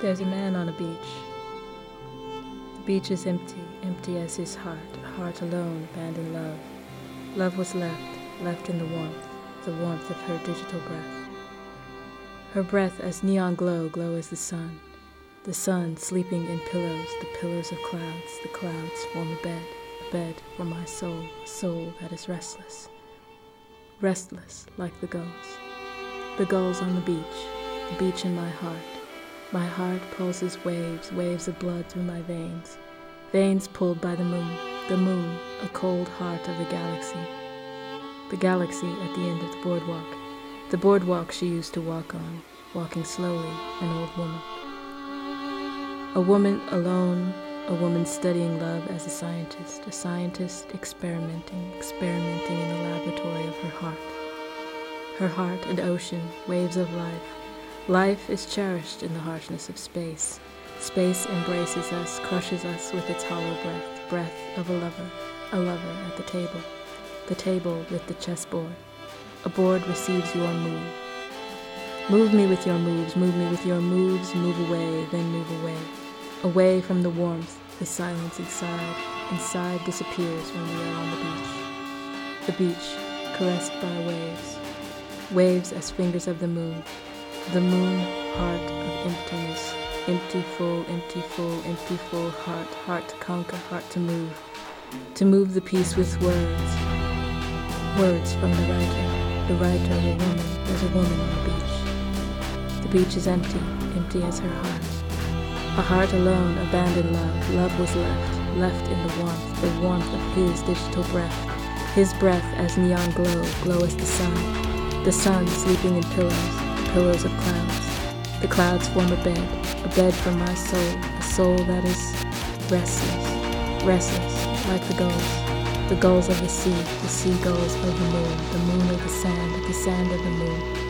There's a man on a beach. The beach is empty, empty as his heart, a heart alone, abandoned love. Love was left, left in the warmth, the warmth of her digital breath. Her breath as neon glow, glow as the sun. The sun sleeping in pillows, the pillows of clouds, the clouds form a bed, a bed for my soul, a soul that is restless. Restless like the gulls. The gulls on the beach, the beach in my heart. My heart pulses waves, waves of blood through my veins. Veins pulled by the moon, the moon, a cold heart of the galaxy. The galaxy at the end of the boardwalk. The boardwalk she used to walk on, walking slowly, an old woman. A woman alone, a woman studying love as a scientist, a scientist experimenting, experimenting in the laboratory of her heart. Her heart an ocean, waves of life. Life is cherished in the harshness of space. Space embraces us, crushes us with its hollow breath, breath of a lover, a lover at the table. The table with the chessboard. A board receives your move. Move me with your moves, move me with your moves, move away, then move away. Away from the warmth, the silence inside. Inside disappears when we are on the beach. The beach, caressed by waves. Waves as fingers of the moon. The moon, heart of emptiness. Empty, full, empty, full, empty, full, heart, heart to conquer, heart to move. To move the piece with words. Words from the writer. The writer a woman. There's a woman on the beach. The beach is empty, empty as her heart. A heart alone, abandoned love. Love was left, left in the warmth, the warmth of his digital breath. His breath as neon glow, glow as the sun. The sun sleeping in pillows, pillows of clouds. The clouds form a bed, a bed for my soul, a soul that is restless, restless, like the gulls. The gulls of the sea, the seagulls of the moon, the moon of the sand, the sand of the moon.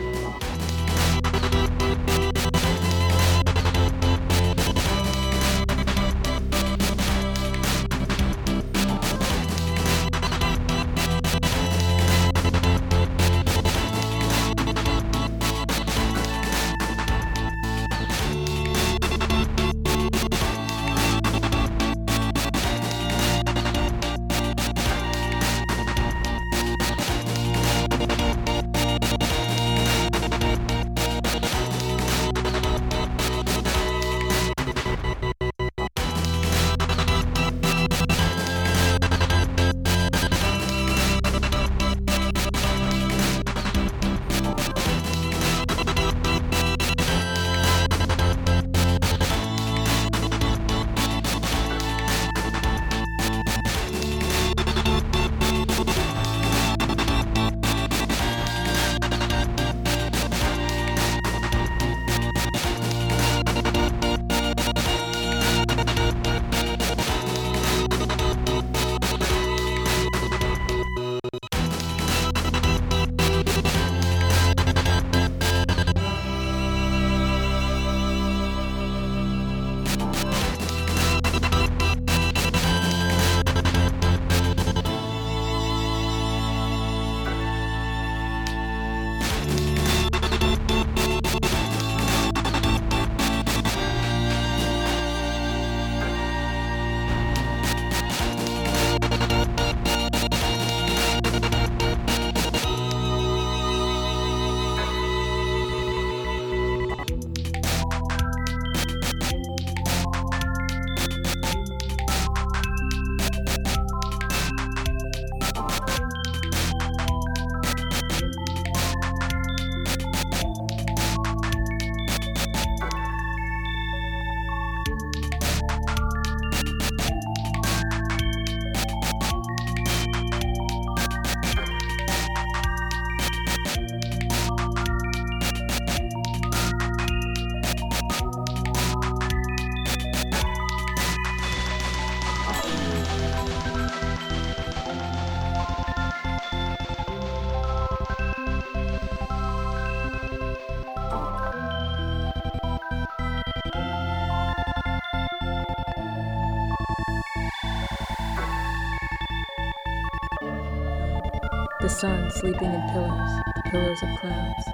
Sleeping in pillars, the pillars of clouds.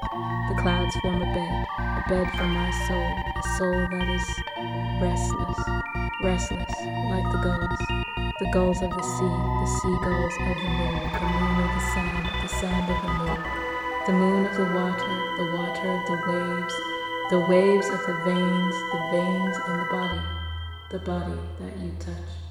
The clouds form a bed, a bed for my soul, a soul that is restless, restless, like the gulls. The gulls of the sea, the seagulls of the moon, the moon of the sand, the sand of the moon, the moon of the water, the water of the waves, the waves of the veins, the veins in the body, the body that you touch.